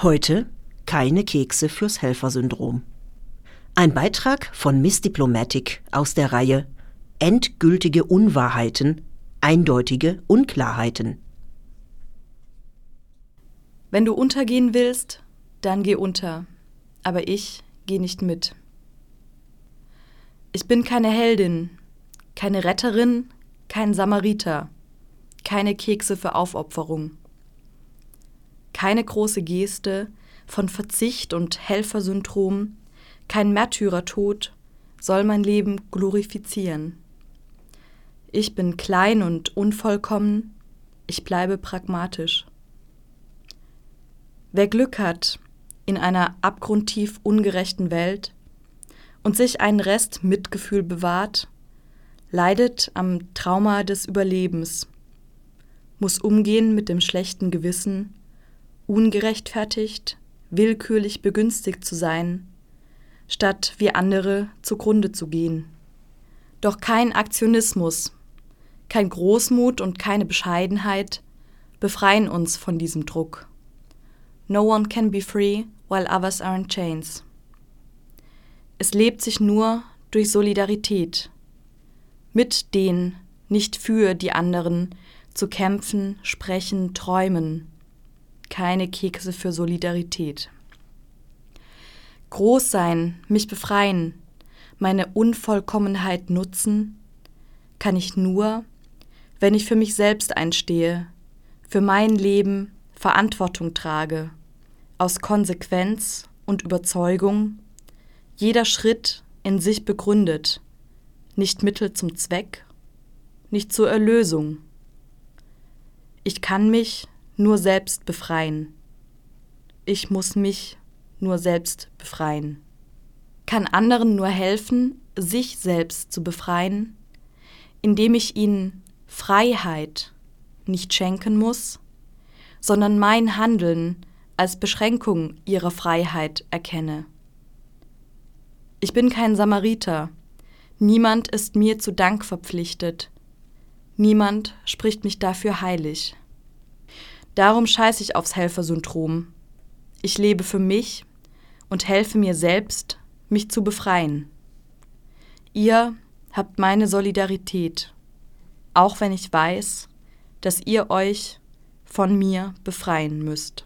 Heute keine Kekse fürs Helfersyndrom. Ein Beitrag von Miss Diplomatic aus der Reihe Endgültige Unwahrheiten, eindeutige Unklarheiten. Wenn du untergehen willst, dann geh unter, aber ich geh nicht mit. Ich bin keine Heldin, keine Retterin, kein Samariter, keine Kekse für Aufopferung keine große Geste von Verzicht und Helfersyndrom, kein Märtyrertod soll mein Leben glorifizieren. Ich bin klein und unvollkommen, ich bleibe pragmatisch. Wer Glück hat in einer abgrundtief ungerechten Welt und sich einen Rest Mitgefühl bewahrt, leidet am Trauma des Überlebens, muss umgehen mit dem schlechten Gewissen ungerechtfertigt, willkürlich begünstigt zu sein, statt wie andere zugrunde zu gehen. Doch kein Aktionismus, kein Großmut und keine Bescheidenheit befreien uns von diesem Druck. No one can be free while others are in chains. Es lebt sich nur durch Solidarität, mit den, nicht für die anderen, zu kämpfen, sprechen, träumen, keine Kekse für Solidarität. Groß sein, mich befreien, meine Unvollkommenheit nutzen, kann ich nur, wenn ich für mich selbst einstehe, für mein Leben Verantwortung trage, aus Konsequenz und Überzeugung, jeder Schritt in sich begründet, nicht Mittel zum Zweck, nicht zur Erlösung. Ich kann mich nur selbst befreien. Ich muss mich nur selbst befreien. Kann anderen nur helfen, sich selbst zu befreien, indem ich ihnen Freiheit nicht schenken muss, sondern mein Handeln als Beschränkung ihrer Freiheit erkenne. Ich bin kein Samariter, niemand ist mir zu Dank verpflichtet, niemand spricht mich dafür heilig. Darum scheiße ich aufs Helfersyndrom. Ich lebe für mich und helfe mir selbst, mich zu befreien. Ihr habt meine Solidarität, auch wenn ich weiß, dass ihr euch von mir befreien müsst.